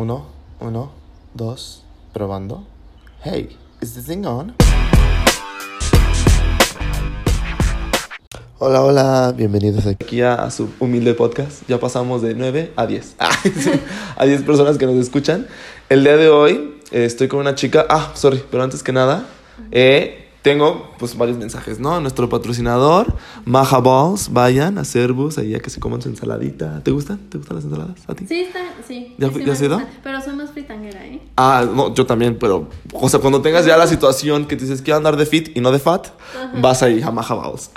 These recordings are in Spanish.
Uno, uno, dos, probando. Hey, is this thing on? Hola, hola, bienvenidos aquí a su humilde podcast. Ya pasamos de 9 a 10. a 10 personas que nos escuchan. El día de hoy eh, estoy con una chica. Ah, sorry, pero antes que nada, eh, tengo pues varios mensajes, ¿no? Nuestro patrocinador, Maja Balls, vayan a Servus, ahí ya que se coman su ensaladita. ¿Te gustan? ¿Te gustan las ensaladas a ti? Sí, está, sí. ¿Ya, sí ya has ido? Pero soy más fritanguera, ¿eh? Ah, no, yo también, pero, o sea, cuando tengas ya la situación que te dices quiero andar de fit y no de fat, vas ahí a Maja Balls.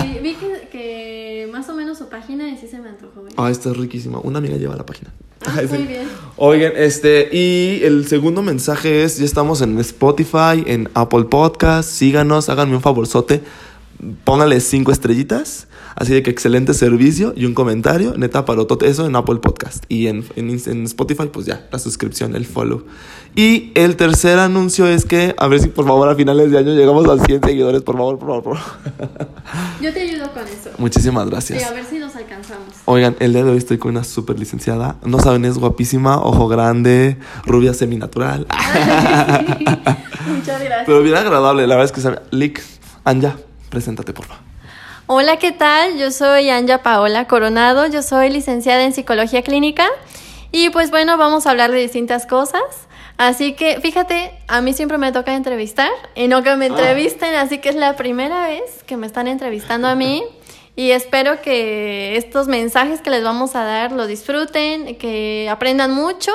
Sí, vi que, que más o menos su página y sí se me antojó. ¿eh? Ah, está riquísima. Una amiga lleva la página. Ah, muy bien. Oigan, este, y el segundo mensaje es, ya estamos en Spotify, en Apple Podcast, síganos, háganme un favorzote, pónganle cinco estrellitas, así de que excelente servicio y un comentario, neta parotote, eso en Apple Podcast. Y en, en, en Spotify, pues ya, la suscripción, el follow. Y el tercer anuncio es que, a ver si por favor a finales de año llegamos a 100 seguidores, por favor, por favor, por favor. Yo te ayudo con eso. Muchísimas gracias. a ver si nos alcanzamos. Oigan, el día de hoy estoy con una super licenciada. No saben, es guapísima, ojo grande, rubia seminatural. Muchas gracias. Pero bien agradable, la verdad es que. Lick, Anja, preséntate, por favor. Hola, ¿qué tal? Yo soy Anja Paola Coronado, yo soy licenciada en psicología clínica y pues bueno, vamos a hablar de distintas cosas. Así que fíjate, a mí siempre me toca entrevistar y no que me entrevisten, así que es la primera vez que me están entrevistando a mí y espero que estos mensajes que les vamos a dar lo disfruten, que aprendan mucho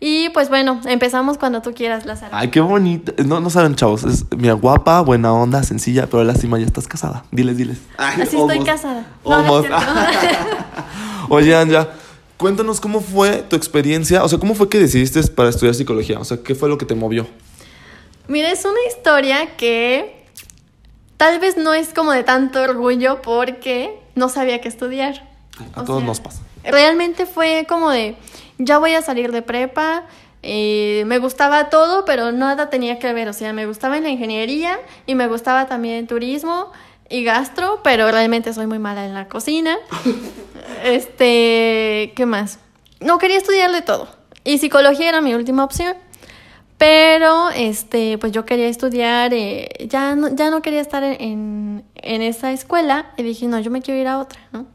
y pues bueno, empezamos cuando tú quieras, Lázaro. Ay, qué bonito. No, no saben, chavos. Es mira, guapa, buena onda, sencilla, pero lástima, ya estás casada. Diles, diles. Ay, Así estoy casada. No, es. Oye, Anja, cuéntanos cómo fue tu experiencia. O sea, ¿cómo fue que decidiste para estudiar psicología? O sea, ¿qué fue lo que te movió? Mira, es una historia que tal vez no es como de tanto orgullo porque no sabía qué estudiar. A O todos sea, nos pasa. Realmente fue como de, ya voy a salir de prepa, eh, me gustaba todo, pero nada tenía que ver. O sea, me gustaba en la ingeniería y me gustaba también turismo y gastro, pero realmente soy muy mala en la cocina. este, ¿qué más? No quería estudiar de todo. Y psicología era mi última opción. Pero, este, pues yo quería estudiar, eh, ya, no, ya no quería estar en, en, en esa escuela y dije, no, yo me quiero ir a otra, ¿no?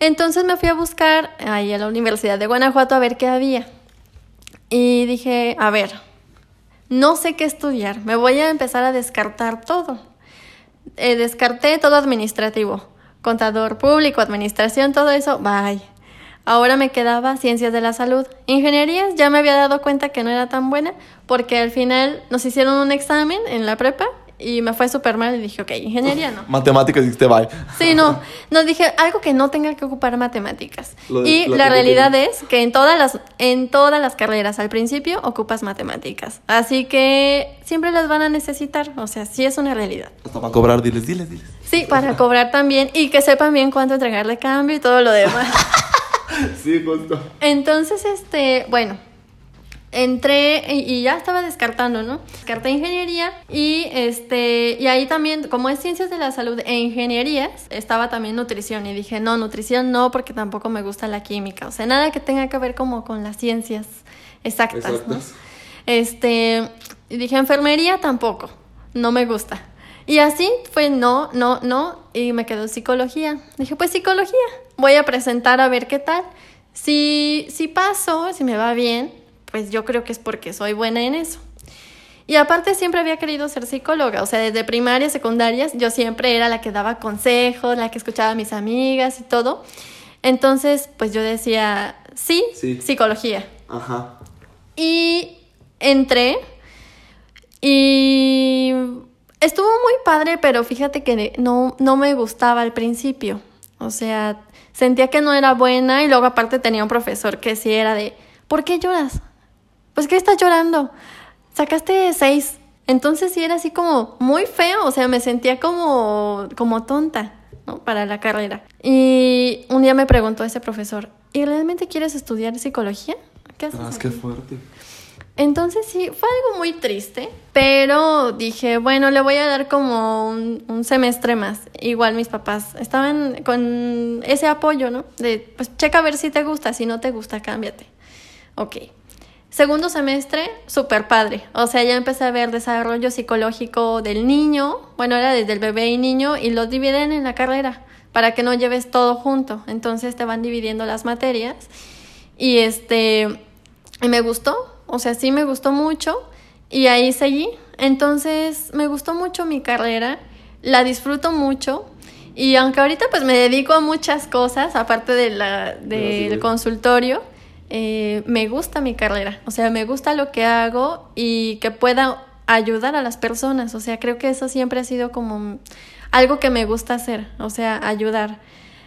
Entonces me fui a buscar ahí a la Universidad de Guanajuato a ver qué había. Y dije, a ver, no sé qué estudiar, me voy a empezar a descartar todo. Eh, descarté todo administrativo, contador público, administración, todo eso, bye. Ahora me quedaba ciencias de la salud. Ingenierías ya me había dado cuenta que no era tan buena porque al final nos hicieron un examen en la prepa y me fue súper mal y dije, ok, ingeniería no. Matemáticas dijiste bye. Sí, no. Nos dije algo que no tenga que ocupar matemáticas. De- y la que- realidad es que en todas las en todas las carreras al principio ocupas matemáticas. Así que siempre las van a necesitar, o sea, sí es una realidad. Hasta para cobrar, diles, diles, diles. Sí, para cobrar también y que sepan bien cuánto entregarle cambio y todo lo demás. Sí, justo. Entonces, este, bueno, entré y ya estaba descartando, ¿no? Descarté ingeniería y este, y ahí también, como es ciencias de la salud e ingenierías, estaba también nutrición y dije, no, nutrición no, porque tampoco me gusta la química, o sea, nada que tenga que ver como con las ciencias exactas, ¿no? Exactas. Este, y dije, enfermería tampoco, no me gusta. Y así fue, no, no, no, y me quedó psicología. Dije, pues psicología, voy a presentar a ver qué tal. Si, si paso, si me va bien, pues yo creo que es porque soy buena en eso. Y aparte siempre había querido ser psicóloga, o sea, desde primaria, secundarias, yo siempre era la que daba consejos, la que escuchaba a mis amigas y todo. Entonces, pues yo decía, sí, Sí. psicología. Ajá. Y entré y estuvo muy padre, pero fíjate que no, no me gustaba al principio. O sea, sentía que no era buena y luego aparte tenía un profesor que sí era de, ¿por qué lloras? Pues que estás llorando. Sacaste seis. Entonces sí era así como muy feo, o sea, me sentía como, como tonta, ¿no? Para la carrera. Y un día me preguntó ese profesor, ¿y realmente quieres estudiar psicología? ¿Qué haces Ah, es aquí?" que fuerte. Entonces sí, fue algo muy triste, pero dije, bueno, le voy a dar como un, un semestre más. Igual mis papás estaban con ese apoyo, ¿no? De, pues checa a ver si te gusta, si no te gusta, cámbiate. Ok. Segundo semestre, súper padre. O sea, ya empecé a ver desarrollo psicológico del niño. Bueno, era desde el bebé y niño y los dividen en la carrera para que no lleves todo junto. Entonces te van dividiendo las materias. Y este, y me gustó. O sea, sí me gustó mucho. Y ahí seguí. Entonces, me gustó mucho mi carrera. La disfruto mucho. Y aunque ahorita pues me dedico a muchas cosas, aparte de la, del consultorio, eh, me gusta mi carrera, o sea, me gusta lo que hago y que pueda ayudar a las personas, o sea, creo que eso siempre ha sido como algo que me gusta hacer, o sea, ayudar.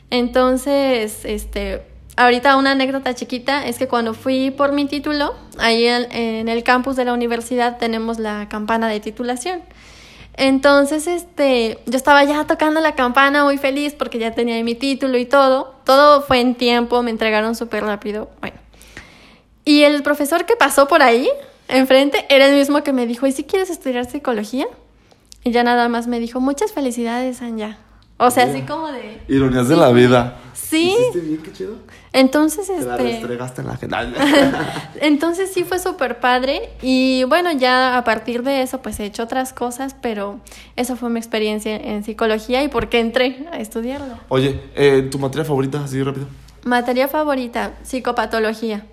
Entonces, este, ahorita una anécdota chiquita es que cuando fui por mi título, ahí en, el campus de la universidad tenemos la campana de titulación. Entonces, este, yo estaba ya tocando la campana muy feliz porque ya tenía mi título y todo. Todo fue en tiempo, me entregaron súper rápido. Bueno, y el profesor que pasó por ahí, enfrente, era el mismo que me dijo, ¿y si quieres estudiar psicología? Y ya nada más me dijo, muchas felicidades, Anja. O sea, así como de... Ironías de la vida. Sí. ¿Hiciste bien? Qué chido. Entonces, Te la este... en la. Entonces sí fue súper padre y bueno, ya a partir de eso pues he hecho otras cosas, pero esa fue mi experiencia en psicología y por qué entré a estudiarlo. Oye, eh, ¿tu materia favorita, así rápido? Materia favorita, psicopatología.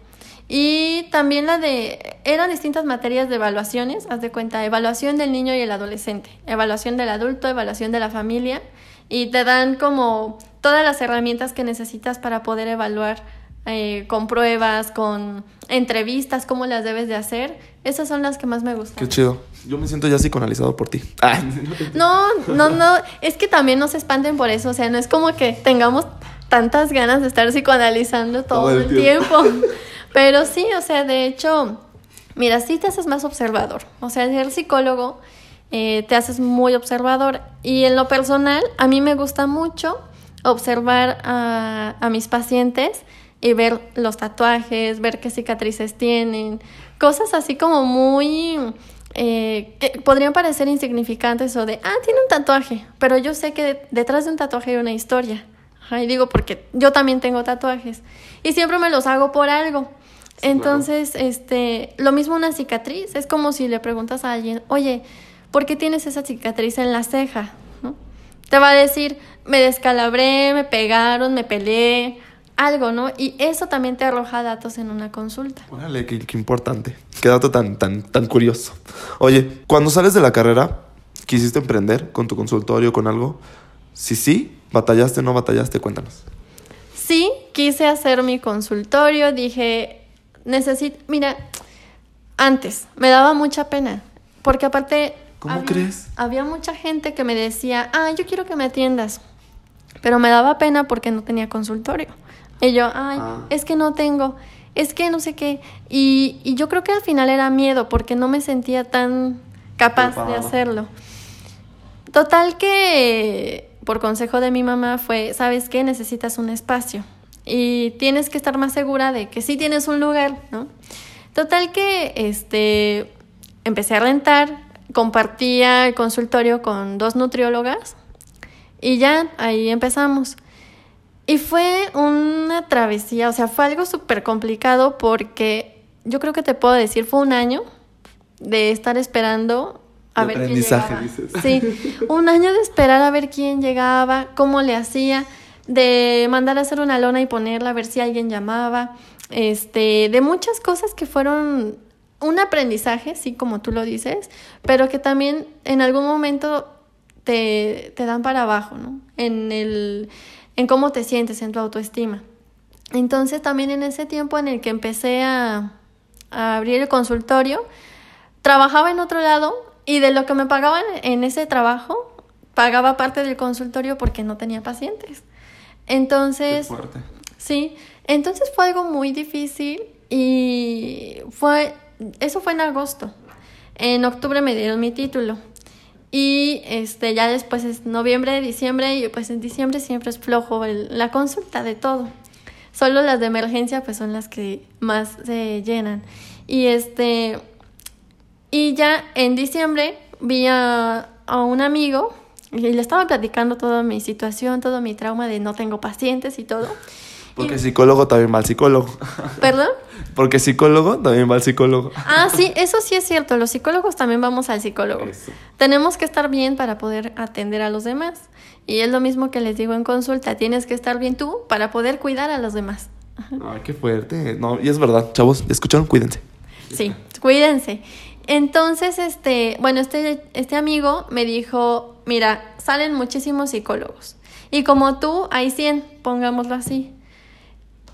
Y también la de, eran distintas materias de evaluaciones, haz de cuenta, evaluación del niño y el adolescente, evaluación del adulto, evaluación de la familia, y te dan como todas las herramientas que necesitas para poder evaluar eh, con pruebas, con entrevistas, cómo las debes de hacer. Esas son las que más me gustan. Qué chido. Yo me siento ya psicoanalizado por ti. Ah, No, no, no, es que también no se espanten por eso, o sea, no es como que tengamos tantas ganas de estar psicoanalizando todo, Todo el el tiempo. Pero sí, o sea, de hecho, mira, sí te haces más observador. O sea, ser psicólogo eh, te haces muy observador. Y en lo personal, a mí me gusta mucho observar a, a mis pacientes y ver los tatuajes, ver qué cicatrices tienen, cosas así como muy... Eh, que podrían parecer insignificantes o de, ah, tiene un tatuaje, pero yo sé que de- detrás de un tatuaje hay una historia. Ajá, y digo porque yo también tengo tatuajes y siempre me los hago por algo. Entonces, este, lo mismo una cicatriz, es como si le preguntas a alguien, oye, ¿por qué tienes esa cicatriz en la ceja? ¿No? Te va a decir, me descalabré, me pegaron, me peleé, algo, ¿no? Y eso también te arroja datos en una consulta. Órale, qué, qué importante. Qué dato tan, tan, tan curioso. Oye, cuando sales de la carrera, ¿quisiste emprender con tu consultorio, con algo? Si sí, batallaste, no batallaste, cuéntanos. Sí, quise hacer mi consultorio, dije, necesito, mira, antes me daba mucha pena, porque aparte... ¿Cómo había- crees? Había mucha gente que me decía, ah, yo quiero que me atiendas, pero me daba pena porque no tenía consultorio. Y yo, ay, Ah. es que no tengo, es que no sé qué. Y, y yo creo que al final era miedo porque no me sentía tan capaz de hacerlo. Total que por consejo de mi mamá fue, ¿sabes qué? Necesitas un espacio y tienes que estar más segura de que sí tienes un lugar, ¿no? Total que este empecé a rentar, compartía el consultorio con dos nutriólogas y ya ahí empezamos. Y fue una travesía, o sea, fue algo súper complicado porque yo creo que te puedo decir, fue un año de estar esperando a quién aprendizaje, llegaba. dices. Sí, un año de esperar a ver quién llegaba, cómo le hacía, de mandar a hacer una lona y ponerla a ver si alguien llamaba, este, de muchas cosas que fueron un aprendizaje, sí, como tú lo dices, pero que también en algún momento te, te dan para abajo, ¿no? En el, en cómo te sientes, en tu autoestima. Entonces también en ese tiempo en el que empecé a, a abrir el consultorio, trabajaba en otro lado y de lo que me pagaban en ese trabajo, pagaba parte del consultorio porque no tenía pacientes. Entonces, fuerte. sí, entonces fue algo muy difícil y fue, eso fue en agosto. En octubre me dieron mi título. Y este ya después es noviembre, diciembre, y pues en diciembre siempre es flojo el- la consulta de todo. Solo las de emergencia pues son las que más se llenan. Y este y ya en diciembre vi a, a un amigo y le estaba platicando toda mi situación, todo mi trauma de no tengo pacientes y todo. Porque psicólogo también va al psicólogo. ¿Perdón? Porque psicólogo también va al psicólogo. Ah, sí, eso sí es cierto. Los psicólogos también vamos al psicólogo. Eso. Tenemos que estar bien para poder atender a los demás. Y es lo mismo que les digo en consulta. Tienes que estar bien tú para poder cuidar a los demás. Ay, qué fuerte. No, y es verdad, chavos, ¿escucharon? Cuídense. Sí, cuídense. Entonces, este, bueno, este, este amigo me dijo, mira, salen muchísimos psicólogos. Y como tú, hay 100, pongámoslo así.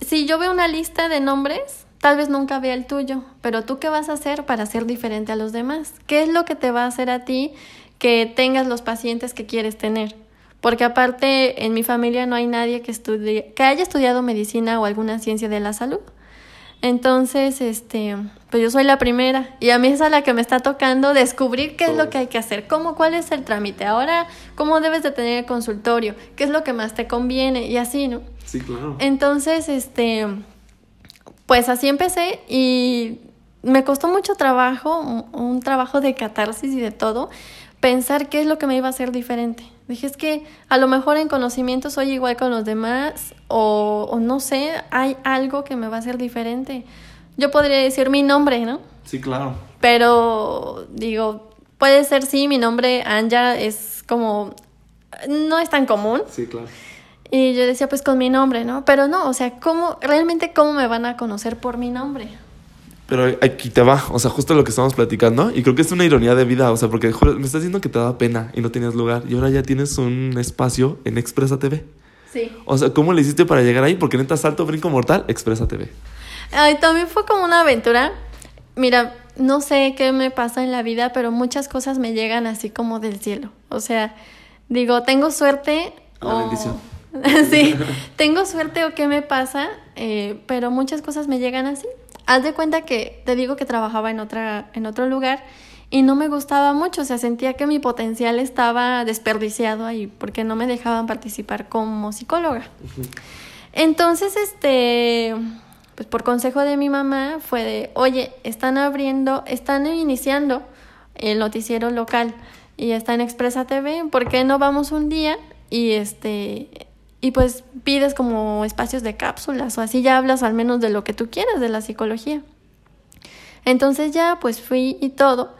Si yo veo una lista de nombres, tal vez nunca vea el tuyo, pero tú qué vas a hacer para ser diferente a los demás? ¿Qué es lo que te va a hacer a ti que tengas los pacientes que quieres tener? Porque aparte en mi familia no hay nadie que estudie, que haya estudiado medicina o alguna ciencia de la salud. Entonces, este, pues yo soy la primera y a mí es a la que me está tocando descubrir qué es lo que hay que hacer, cómo, cuál es el trámite, ahora cómo debes de tener el consultorio, qué es lo que más te conviene y así, ¿no? Sí, claro. Entonces, este, pues así empecé y me costó mucho trabajo, un, un trabajo de catarsis y de todo, pensar qué es lo que me iba a hacer diferente. Dije, es que a lo mejor en conocimiento soy igual con los demás o, o no sé, hay algo que me va a hacer diferente. Yo podría decir mi nombre, ¿no? Sí, claro. Pero digo, puede ser sí, mi nombre Anja es como, no es tan común. Sí, claro. Y yo decía, pues con mi nombre, ¿no? Pero no, o sea, ¿cómo, realmente cómo me van a conocer por mi nombre? Pero aquí te va, o sea, justo lo que estamos platicando, y creo que es una ironía de vida, o sea, porque me estás diciendo que te daba pena y no tenías lugar, y ahora ya tienes un espacio en Expresa TV. Sí. O sea, ¿cómo le hiciste para llegar ahí? Porque neta, salto, brinco mortal, Expresa TV. Ay, también fue como una aventura. Mira, no sé qué me pasa en la vida, pero muchas cosas me llegan así como del cielo. O sea, digo, tengo suerte. La o- bendición. sí, tengo suerte o qué me pasa, eh, pero muchas cosas me llegan así. Haz de cuenta que te digo que trabajaba en, otra, en otro lugar y no me gustaba mucho, o sea, sentía que mi potencial estaba desperdiciado ahí porque no me dejaban participar como psicóloga. Entonces, este, pues por consejo de mi mamá fue de, oye, están abriendo, están iniciando el noticiero local y está en Expresa TV, ¿por qué no vamos un día y este y pues pides como espacios de cápsulas o así ya hablas al menos de lo que tú quieras de la psicología? Entonces ya pues fui y todo.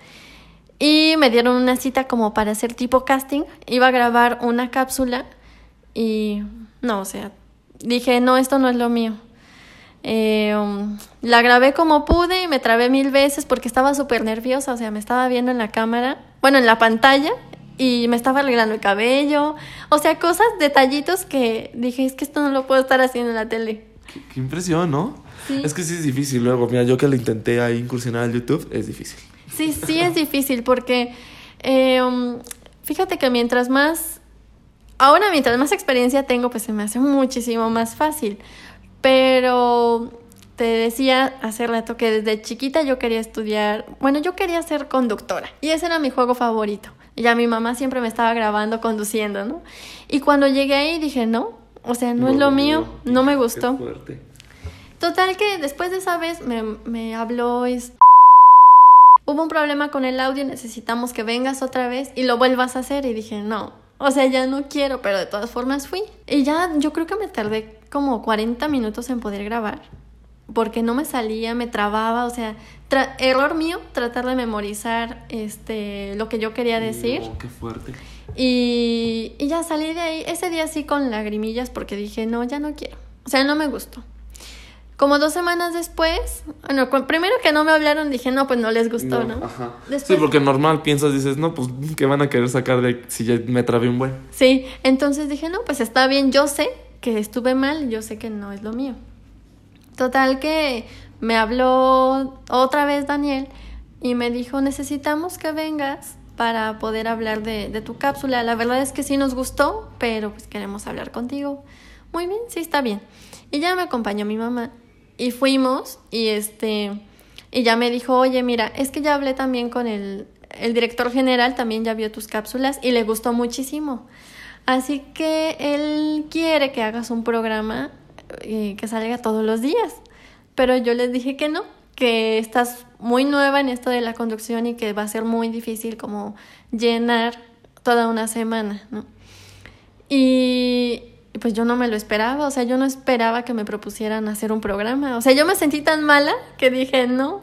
Y me dieron una cita como para hacer tipo casting. Iba a grabar una cápsula y no, o sea, dije, no, esto no es lo mío. Eh, um, la grabé como pude y me trabé mil veces porque estaba súper nerviosa, o sea, me estaba viendo en la cámara, bueno, en la pantalla y me estaba arreglando el cabello, o sea, cosas, detallitos que dije, es que esto no lo puedo estar haciendo en la tele. Qué, qué impresión, ¿no? Sí. Es que sí es difícil luego. Mira, yo que lo intenté ahí incursionar al YouTube, es difícil. Sí, sí es difícil porque eh, um, fíjate que mientras más, ahora mientras más experiencia tengo, pues se me hace muchísimo más fácil. Pero te decía hace rato que desde chiquita yo quería estudiar, bueno, yo quería ser conductora y ese era mi juego favorito. Y ya mi mamá siempre me estaba grabando conduciendo, ¿no? Y cuando llegué ahí dije, no, o sea, no es lo mío, no me gustó. Qué fuerte. Total que después de esa vez me, me habló es... Hubo un problema con el audio, necesitamos que vengas otra vez y lo vuelvas a hacer. Y dije, no, o sea, ya no quiero, pero de todas formas fui. Y ya yo creo que me tardé como 40 minutos en poder grabar, porque no me salía, me trababa, o sea, tra- error mío tratar de memorizar este, lo que yo quería decir. No, qué fuerte. Y, y ya salí de ahí, ese día sí con lagrimillas porque dije, no, ya no quiero. O sea, no me gustó. Como dos semanas después, bueno, primero que no me hablaron, dije, no, pues no les gustó, ¿no? Ajá. Después- Sí, porque normal piensas, dices, no, pues, ¿qué van a querer sacar de si ya me trabé un buen? Sí, entonces dije, no, pues está bien, yo sé que estuve mal, yo sé que no es lo mío. Total que me habló otra vez Daniel y me dijo, necesitamos que vengas para poder hablar de, tu cápsula. La verdad es que sí nos gustó, pero pues queremos hablar contigo. Muy bien, sí, está bien. Y ya me acompañó mi mamá y fuimos y este y ya me dijo, oye, mira, es que ya hablé también con el, el director general, también ya vio tus cápsulas y le gustó muchísimo. Así que él quiere que hagas un programa eh, que salga todos los días. Pero yo les dije que no, que estás muy nueva en esto de la conducción y que va a ser muy difícil como llenar toda una semana, ¿no? Y, pues yo no me lo esperaba, o sea, yo no esperaba que me propusieran hacer un programa. O sea, yo me sentí tan mala que dije, no.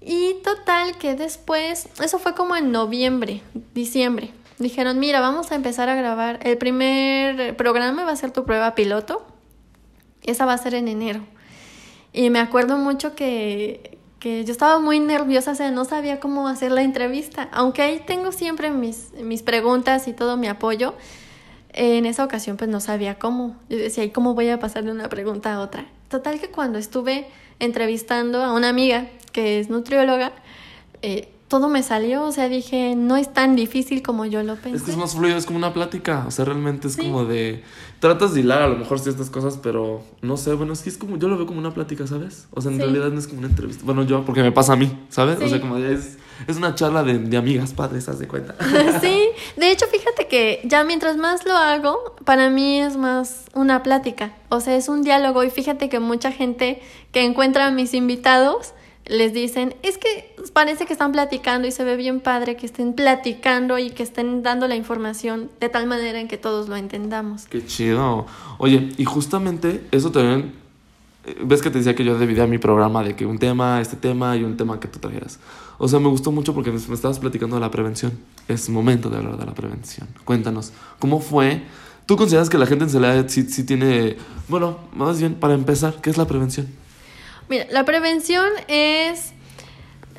Y total que después, eso fue como en noviembre, diciembre. Dijeron, mira, vamos a empezar a grabar. El primer programa va a ser tu prueba piloto. Esa va a ser en enero. Y me acuerdo mucho que, que yo estaba muy nerviosa, o sea, no sabía cómo hacer la entrevista. Aunque ahí tengo siempre mis, mis preguntas y todo mi apoyo, en esa ocasión pues no sabía cómo. Yo decía, ¿y cómo voy a pasar de una pregunta a otra? Total que cuando estuve entrevistando a una amiga que es nutrióloga, eh, todo me salió, o sea, dije, no es tan difícil como yo lo pensé. Es que es más fluido, es como una plática, o sea, realmente es como de... Tratas de hilar a lo mejor ciertas cosas, pero no sé, bueno, es que es como, yo lo veo como una plática, ¿sabes? O sea, en Sí. realidad no es como una entrevista. Bueno, yo, porque me pasa a mí, ¿sabes? O sea, como es, es una charla de, de amigas padres, haz de cuenta. sí, de hecho, fíjate que ya mientras más lo hago, para mí es más una plática, o sea, es un diálogo y fíjate que mucha gente que encuentra a mis invitados les dicen, es que parece que están platicando y se ve bien padre que estén platicando y que estén dando la información de tal manera en que todos lo entendamos. Qué chido. Oye, y justamente eso también. eh, Ves que te decía que yo dividía mi programa de que un tema, este tema y un tema que tú trajeras. O sea, me gustó mucho porque me me estabas platicando de la prevención. Es momento de hablar de la prevención. Cuéntanos, ¿cómo fue? ¿Tú consideras que la gente en Celaya sí, sí tiene. Bueno, más bien, para empezar, ¿qué es la prevención? Mira, la prevención es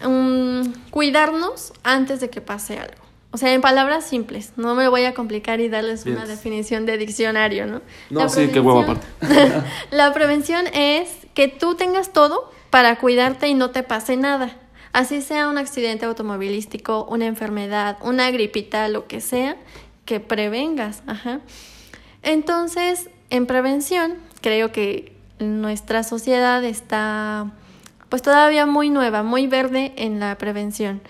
mm, cuidarnos antes de que pase algo. O sea, en palabras simples, no me voy a complicar y darles una definición de diccionario, ¿no? No, La sí, qué huevo prevención- la prevención es que tú tengas todo para cuidarte y no te pase nada. Así sea un accidente automovilístico, una enfermedad, una gripita, lo que sea, que prevengas. Ajá. Entonces, en prevención, creo que nuestra sociedad está pues todavía muy nueva, muy verde en la prevención.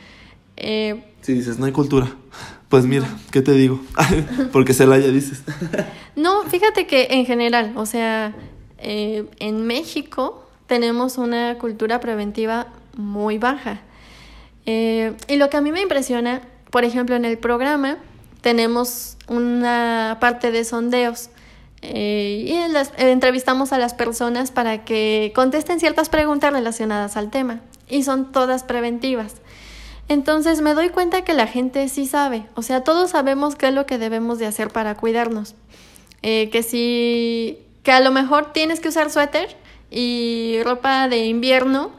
Eh, Si dices, no hay cultura. Pues mira, ¿qué te digo? porque Celaya dices. No, fíjate que en general, o sea, eh, en México tenemos una cultura preventiva muy baja. Eh, y lo que a mí me impresiona, por ejemplo, en el programa tenemos una parte de sondeos. Eh, y eh, entrevistamos a las personas para que contesten ciertas preguntas relacionadas al tema. Y son todas preventivas. Entonces me doy cuenta que la gente sí sabe, o sea, todos sabemos qué es lo que debemos de hacer para cuidarnos. Eh, que si, que a lo mejor tienes que usar suéter y ropa de invierno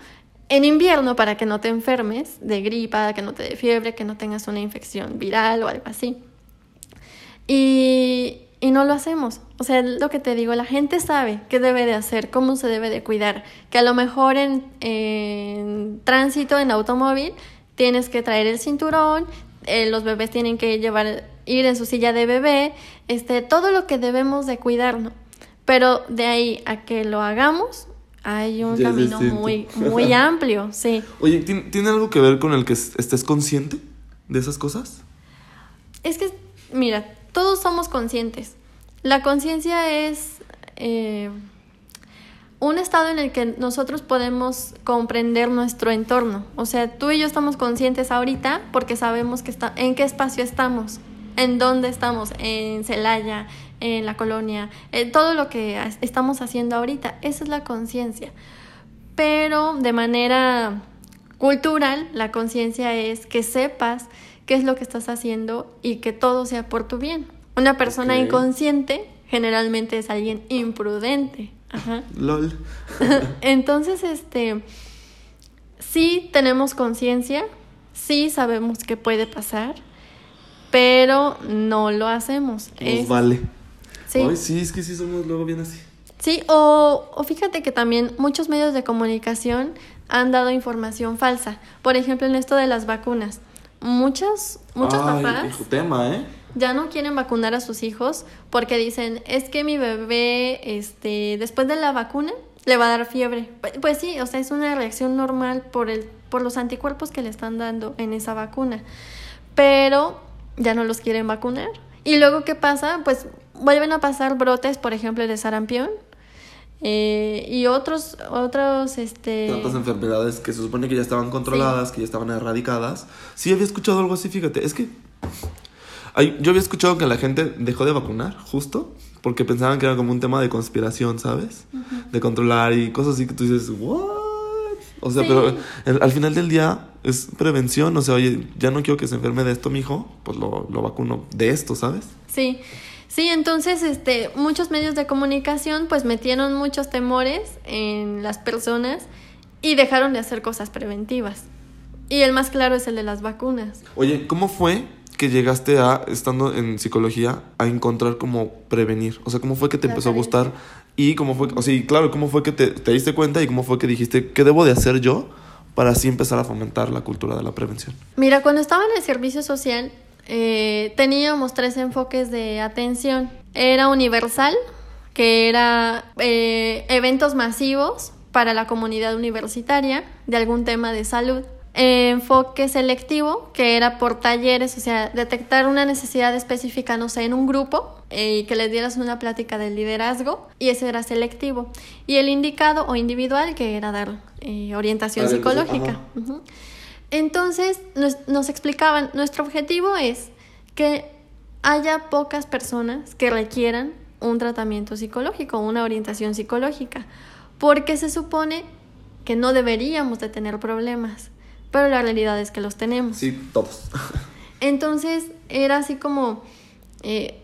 en invierno para que no te enfermes de gripa, que no te dé fiebre, que no tengas una infección viral o algo así. Y, y no lo hacemos. O sea, lo que te digo, la gente sabe qué debe de hacer, cómo se debe de cuidar. Que a lo mejor en, en tránsito, en automóvil, tienes que traer el cinturón, eh, los bebés tienen que llevar, ir en su silla de bebé, este, todo lo que debemos de cuidar, ¿no? Pero de ahí a que lo hagamos, hay un Ya camino muy, muy amplio, sí. Oye, ¿tiene, algo que ver con el que es- estés consciente de esas cosas? Es que, mira, todos somos conscientes. La conciencia es eh, un estado en el que nosotros podemos comprender nuestro entorno. O sea, tú y yo estamos conscientes ahorita porque sabemos que está, en qué espacio estamos, en dónde estamos, en Celaya, en la colonia, en todo lo que estamos haciendo ahorita. Esa es la conciencia. Pero de manera cultural, la conciencia es que sepas qué es lo que estás haciendo y que todo sea por tu bien. Una persona inconsciente generalmente es alguien imprudente. Ajá. LOL. Entonces, este, sí tenemos conciencia, sí sabemos qué puede pasar, pero no lo hacemos. Nos Es- vale. sí. Ay, sí, es que sí somos luego bien así. Sí, o, o fíjate que también muchos medios de comunicación han dado información falsa. Por ejemplo, en esto de las vacunas. Muchos, muchos Ay, papás tema, ¿eh? ya no quieren vacunar a sus hijos porque dicen, es que mi bebé, este, después de la vacuna, le va a dar fiebre. Pu- Pues sí, o sea, es una reacción normal por, el, por los anticuerpos que le están dando en esa vacuna. Pero ya no los quieren vacunar. Y luego, ¿qué pasa? Pues vuelven a pasar brotes, por ejemplo, de sarampión. Eh, y otros, otros, este... Tantas enfermedades que se supone que ya estaban controladas, que ya estaban erradicadas. Sí, había escuchado algo así, fíjate. Es que. Ay, yo había escuchado que la gente dejó de vacunar, justo porque pensaban que era como un tema de conspiración, ¿sabes? De controlar y cosas así que tú dices, ¿what? O sea, Sí. pero el- al final del día es prevención, o sea, oye, ya no quiero que se enferme de esto, mijo, pues lo, lo vacuno de esto, ¿sabes? Sí, sí, entonces este, muchos medios de comunicación pues metieron muchos temores en las personas y dejaron de hacer cosas preventivas. Y el más claro es el de las vacunas. Oye, ¿cómo fue que llegaste a, estando en psicología, a encontrar cómo prevenir? O sea, ¿cómo fue que te La empezó a gustar? Y cómo fue, o sea, y claro, ¿cómo fue que te, te diste cuenta y cómo fue que dijiste, ¿qué debo de hacer yo para así empezar a fomentar la cultura de la prevención? Mira, cuando estaba en el servicio social eh, teníamos tres enfoques de atención. Era universal, que era eh, eventos masivos para la comunidad universitaria de algún tema de salud. Eh, enfoque selectivo, que era por talleres, o sea, detectar una necesidad específica, no sé, en un grupo y que les dieras una plática del liderazgo, y ese era selectivo. Y el indicado o individual, que era dar eh, orientación psicológica. Entonces nos, nos explicaban, nuestro objetivo es que haya pocas personas que requieran un tratamiento psicológico, una orientación psicológica, porque se supone que no deberíamos de tener problemas, pero la realidad es que los tenemos. Sí, todos. Entonces era así como eh,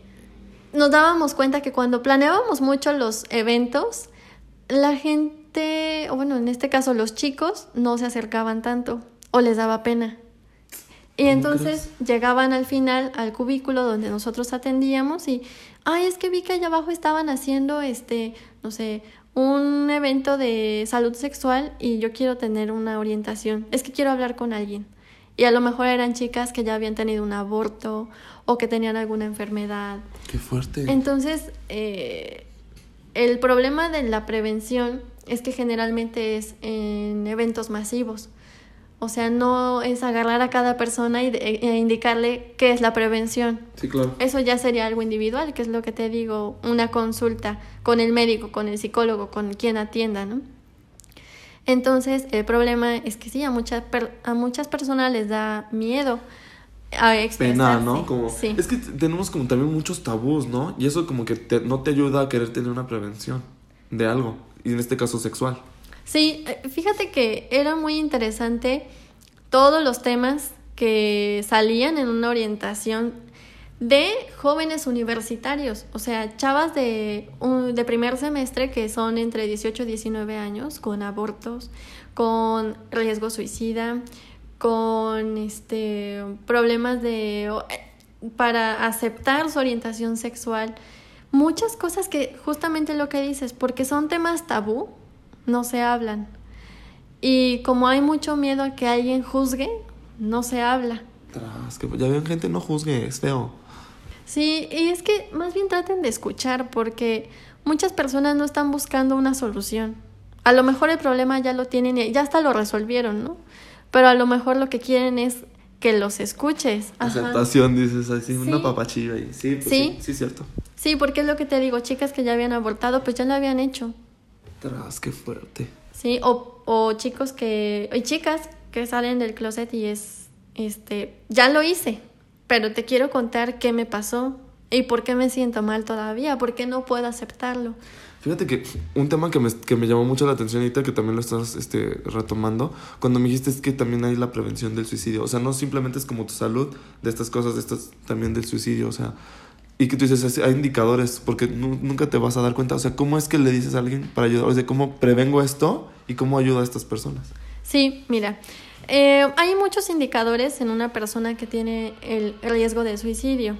nos dábamos cuenta que cuando planeábamos mucho los eventos, la gente, o bueno, en este caso los chicos, no se acercaban tanto o les daba pena. Y ¿Cómo entonces llegaban al final al cubículo donde nosotros atendíamos y, ay, es que vi que allá abajo estaban haciendo, este, no sé, un evento de salud sexual y yo quiero tener una orientación. Es que quiero hablar con alguien. Y a lo mejor eran chicas que ya habían tenido un aborto o que tenían alguna enfermedad. Qué fuerte. Entonces, eh, el problema de la prevención es que generalmente es en eventos masivos. O sea, no es agarrar a cada persona y de- e indicarle qué es la prevención. Sí, claro. Eso ya sería algo individual, que es lo que te digo, una consulta con el médico, con el psicólogo, con quien atienda, ¿no? Entonces, el problema es que sí, a muchas, per- a muchas personas les da miedo a Pena, expresarse. ¿no? Como, Sí. Es que tenemos como también muchos tabús, ¿no? Y eso como que te- no te ayuda a querer tener una prevención de algo. Y en este caso sexual. Sí, eh, fíjate que era muy interesante todos los temas que salían en una orientación de jóvenes universitarios, o sea, chavas de, un- de primer semestre que son entre 18 y 19 años, con abortos, con riesgo suicida, con este problemas de eh, para aceptar su orientación sexual, muchas cosas que justamente lo que dices, porque son temas tabú, no se hablan. Y como hay mucho miedo a que alguien juzgue, no se habla. Tras, que ya ven gente, no juzgue, es feo. Sí, y es que más bien traten de escuchar porque muchas personas no están buscando una solución. A lo mejor el problema ya lo tienen y ya hasta lo resolvieron, ¿no? Pero a lo mejor lo que quieren es que los escuches. Ajá. Aceptación, dices así, una papachilla sí, pues Sí. sí, sí, cierto. Sí, porque es lo que te digo, chicas que ya habían abortado, pues ya lo habían hecho. Tras, qué fuerte. Sí, o, o chicos que, y chicas que salen del closet y es, este, ya lo hice, pero te quiero contar qué me pasó y por qué me siento mal todavía, por qué no puedo aceptarlo. Fíjate que un tema que me, que me llamó mucho la atención ahorita, que también lo estás este, retomando, cuando me dijiste es que también hay la prevención del suicidio. O sea, no simplemente es como tu salud de estas cosas, de estas también del suicidio. O sea, y que tú dices, hay indicadores, porque nu- nunca te vas a dar cuenta. O sea, ¿cómo es que le dices a alguien para ayudar? O sea, ¿cómo prevengo esto y cómo ayudo a estas personas? Sí, mira, eh, hay muchos indicadores en una persona que tiene el riesgo de suicidio.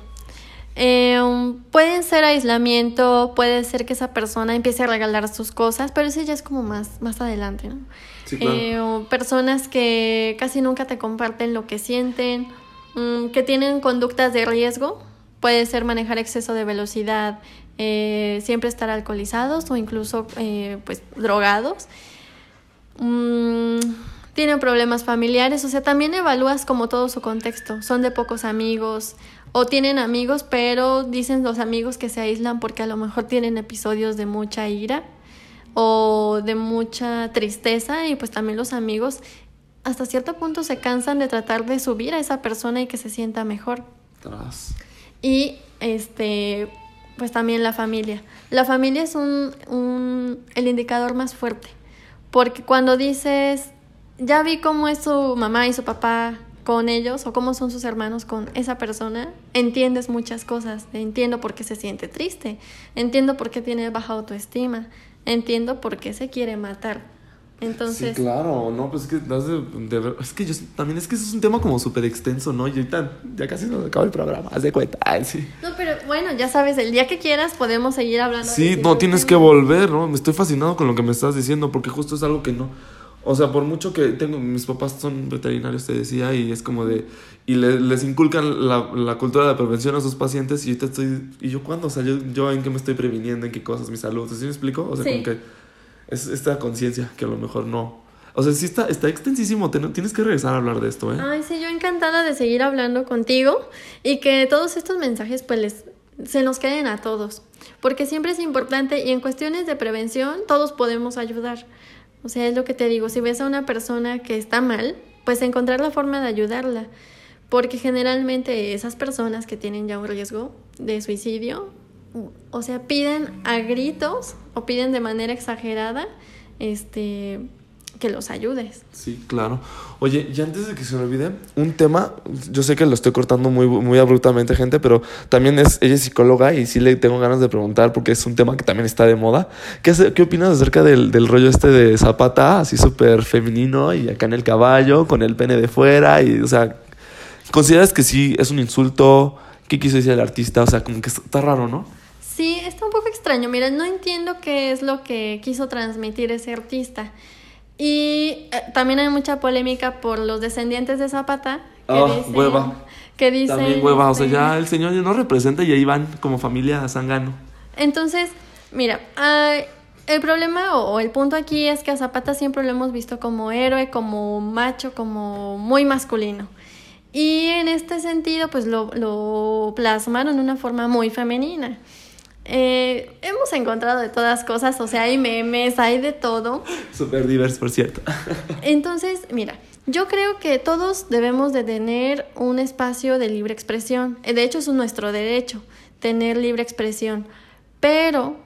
Eh, um, pueden ser aislamiento, puede ser que esa persona empiece a regalar sus cosas, pero eso ya es como más, más adelante, ¿no? Sí, claro. Eh, o personas que casi nunca te comparten lo que sienten, mm, que tienen conductas de riesgo, puede ser manejar exceso de velocidad, eh, siempre estar alcoholizados o incluso eh, pues drogados. Mm, tienen problemas familiares, o sea, también evalúas como todo su contexto. Son de pocos amigos o tienen amigos, pero dicen los amigos que se aíslan porque a lo mejor tienen episodios de mucha ira o de mucha tristeza y pues también los amigos hasta cierto punto se cansan de tratar de subir a esa persona y que se sienta mejor. Y este pues también la familia. La familia es un, un, el indicador más fuerte, porque cuando dices, ya vi cómo es su mamá y su papá con ellos o cómo son sus hermanos con esa persona, entiendes muchas cosas. Entiendo por qué se siente triste, entiendo por qué tiene baja autoestima, entiendo por qué se quiere matar. Entonces, Sí, claro, no, pues es que, de- de- es que yo también es que eso es un tema como súper extenso, ¿no? Y ahorita ya casi nos acaba el programa, haz de cuenta. Ay, sí. no, pero bueno, ya sabes, el día que quieras podemos seguir hablando. Sí, no, tienes que volver, ¿no? Me estoy fascinado con lo que me estás diciendo, porque justo es algo que no. O sea, por mucho que tengo, mis papás son veterinarios, te decía, y es como de. Y le- les inculcan la, la cultura de la prevención a sus pacientes, y yo te estoy. ¿Y yo cuándo? O sea, yo, yo en qué me estoy previniendo, en qué cosas, mi salud. ¿Sí me explico? O sea, Sí. como que. Es esta conciencia que a lo mejor no. O sea, sí está, extensísimo, te- tienes que regresar a hablar de esto, ¿eh? Ay, sí, yo encantada de seguir hablando contigo y que todos estos mensajes pues se nos queden a todos, porque siempre es importante y en cuestiones de prevención todos podemos ayudar. O sea, es lo que te digo, si ves a una persona que está mal, pues encontrar la forma de ayudarla, porque generalmente esas personas que tienen ya un riesgo de suicidio, o sea, piden a gritos o piden de manera exagerada este que los ayudes. Sí, claro. Oye, y antes de que se me olvide, un tema, yo sé que lo estoy cortando muy, muy abruptamente, gente, pero también es, ella es psicóloga y sí le tengo ganas de preguntar porque es un tema que también está de moda. ¿Qué, qué opinas acerca del, del rollo este de Zapata, así súper femenino y acá en el caballo, con el pene de fuera? Y, o sea, ¿consideras que sí es un insulto? ¿Qué quiso decir el artista? O sea, como que está raro, ¿no? Sí, está un poco extraño. Mira, no entiendo qué es lo que quiso transmitir ese artista. Y eh, también hay mucha polémica por los descendientes de Zapata. Que Ah, dicen, hueva. Que dicen, También hueva, o sea, este, ya el señor no representa y ahí van como familia Zangano. Entonces, mira, el problema o, o el punto aquí es que a Zapata siempre lo hemos visto como héroe, como macho, como muy masculino. Y en este sentido, pues lo, lo plasmaron de una forma muy femenina. Eh, hemos encontrado de todas cosas, o sea, hay memes, hay de todo. Súper divers, por cierto. Entonces, mira, yo creo que todos debemos de tener un espacio de libre expresión. Eh, De hecho, es nuestro derecho, tener libre expresión. Pero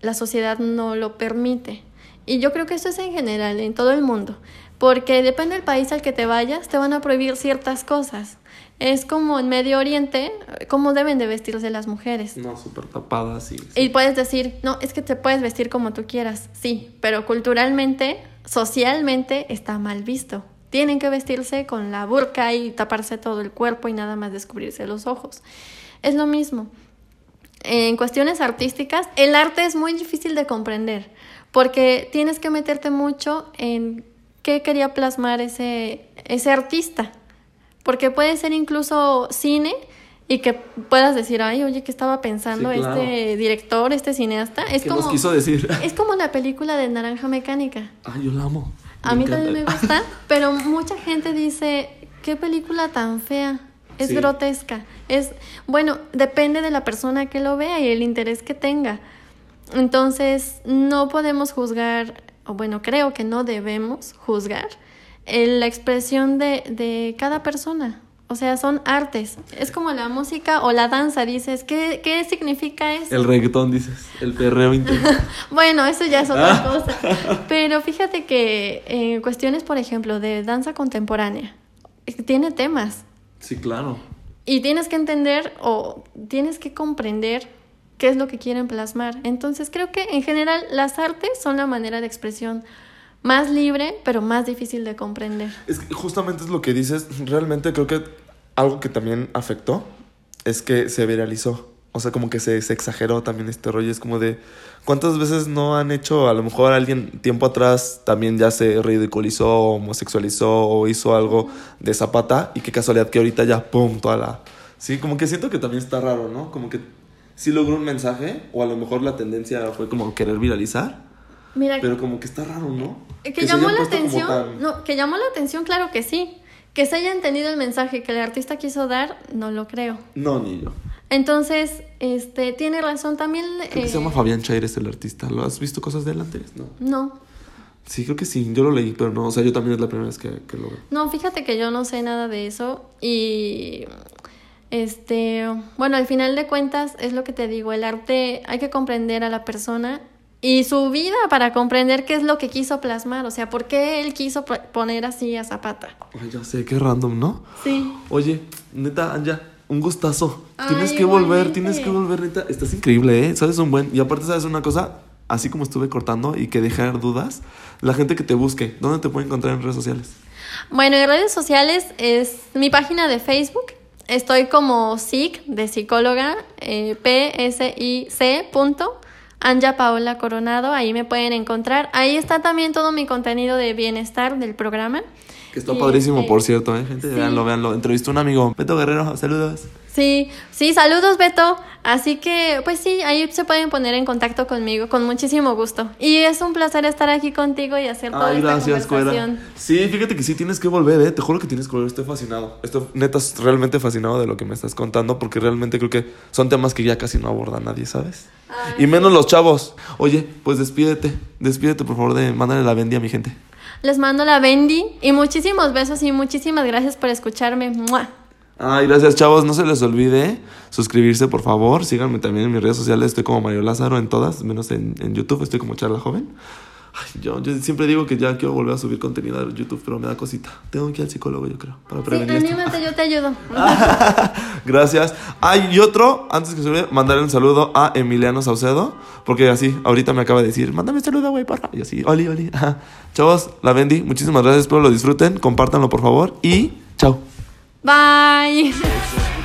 la sociedad no lo permite. Y yo creo que esto es en general, en todo el mundo. Porque depende del país al que te vayas, te van a prohibir ciertas cosas. Es como en Medio Oriente, cómo deben de vestirse las mujeres. No, súper tapadas sí. Y puedes decir, no, es que te puedes vestir como tú quieras, sí, pero culturalmente, socialmente está mal visto. Tienen que vestirse con la burka y taparse todo el cuerpo y nada más descubrirse los ojos. Es lo mismo. En cuestiones artísticas, el arte es muy difícil de comprender porque tienes que meterte mucho en qué quería plasmar ese, ese artista. Porque puede ser incluso cine y que puedas decir, ay, oye, ¿qué estaba pensando Sí, claro. este director, este cineasta? Es ¿Qué como, nos quiso decir? es como la película de Naranja Mecánica. Ay, yo la amo. A mí encanta. también me gusta, pero mucha gente dice, qué película tan fea, es Sí. grotesca. Es, bueno, depende de la persona que lo vea y el interés que tenga. Entonces, no podemos juzgar, o bueno, creo que no debemos juzgar la expresión de, de cada persona. O sea, son artes. Es como la música o la danza, dices, ¿qué, qué significa eso? El reggaetón, dices. El perreo. Bueno, eso ya es otra Ah. cosa. Pero fíjate que en cuestiones, por ejemplo, de danza contemporánea, eh, tiene temas. sí, claro. Y tienes que entender o tienes que comprender qué es lo que quieren plasmar. Entonces creo que en general las artes son la manera de expresión más libre, pero más difícil de comprender. Es que justamente es lo que dices. Realmente creo que algo que también afectó es que se viralizó. O sea, como que se, se exageró también este rollo. Es como de. ¿Cuántas veces no han hecho? A lo mejor alguien tiempo atrás también ya se ridiculizó, homosexualizó o hizo algo de zapata. Y qué casualidad que ahorita ya, ¡pum! Toda la. Sí, como que siento que también está raro, ¿no? Como que sí logró un mensaje, o a lo mejor la tendencia fue como querer viralizar. Mira, Pero como que está raro, ¿no? Eh, que llamó la atención, tan- no, que llamó la atención, claro que sí. Que se haya entendido el mensaje que el artista quiso dar, no lo creo. No, ni yo. Entonces, este, tiene razón también. Creo que eh, se llama Fabián Chaires el artista. ¿Lo has visto cosas de él antes? No. No, Sí, creo que sí. Yo lo leí, pero no. O sea, yo también es la primera vez que, que lo veo. no, fíjate que yo no sé nada de eso y Este, bueno, al final de cuentas es lo que te digo, el arte hay que comprender a la persona y su vida para comprender qué es lo que quiso plasmar, o sea, por qué él quiso poner así a Zapata. Ay, ya sé, qué random, ¿no? Sí. Oye, neta, Anja, un gustazo. tienes que volver, tienes que volver, neta. Estás increíble, ¿eh? Sabes un buen. Y aparte, ¿sabes una cosa? Así como estuve cortando y que dejar dudas, la gente que te busque, ¿dónde te puede encontrar en redes sociales? Bueno, en redes sociales es mi página de Facebook. Estoy como SIC de psicóloga, eh, P-S-I-C punto, Anja Paola Coronado. Ahí me pueden encontrar. Ahí está también todo mi contenido de bienestar del programa. Que está Y, padrísimo, este, por cierto, ¿eh? Gente, sí. véanlo, véanlo. Entrevistó a un amigo, Beto Guerrero, saludos. Sí, sí, saludos Beto. Así que, pues sí, ahí se pueden poner en contacto conmigo con muchísimo gusto. Y es un placer estar aquí contigo y hacer toda Ay, esta gracias, conversación. Cuera. Sí, fíjate que sí tienes que volver, ¿eh? Te juro que tienes que volver, estoy fascinado. Estoy neta realmente fascinado de lo que me estás contando porque realmente creo que son temas que ya casi no aborda nadie, ¿sabes? Ay, Y menos los chavos. Oye, pues despídete, despídete por favor de mándale la bendy a mi gente. Les mando la Bendy y muchísimos besos y muchísimas gracias por escucharme. ¡Mua! Ay, gracias chavos, no se les olvide suscribirse por favor, síganme también en mis redes sociales, estoy como Mario Lázaro en todas, menos en, en YouTube, estoy como Charla Joven. Ay, yo, yo siempre digo que ya quiero volver a subir contenido a YouTube, pero me da cosita. Tengo que ir al psicólogo, yo creo, para Sí, prevenir esto. anímate, yo te ayudo. Gracias. Ay, y otro, antes que olvide, mandarle un saludo a Emiliano Saucedo, porque así, ahorita me acaba de decir, mándame un saludo, güey, porfa. Y así, oli, oli. Chavos, la vendí. Muchísimas gracias, espero lo disfruten, compártanlo por favor y chao. Bye.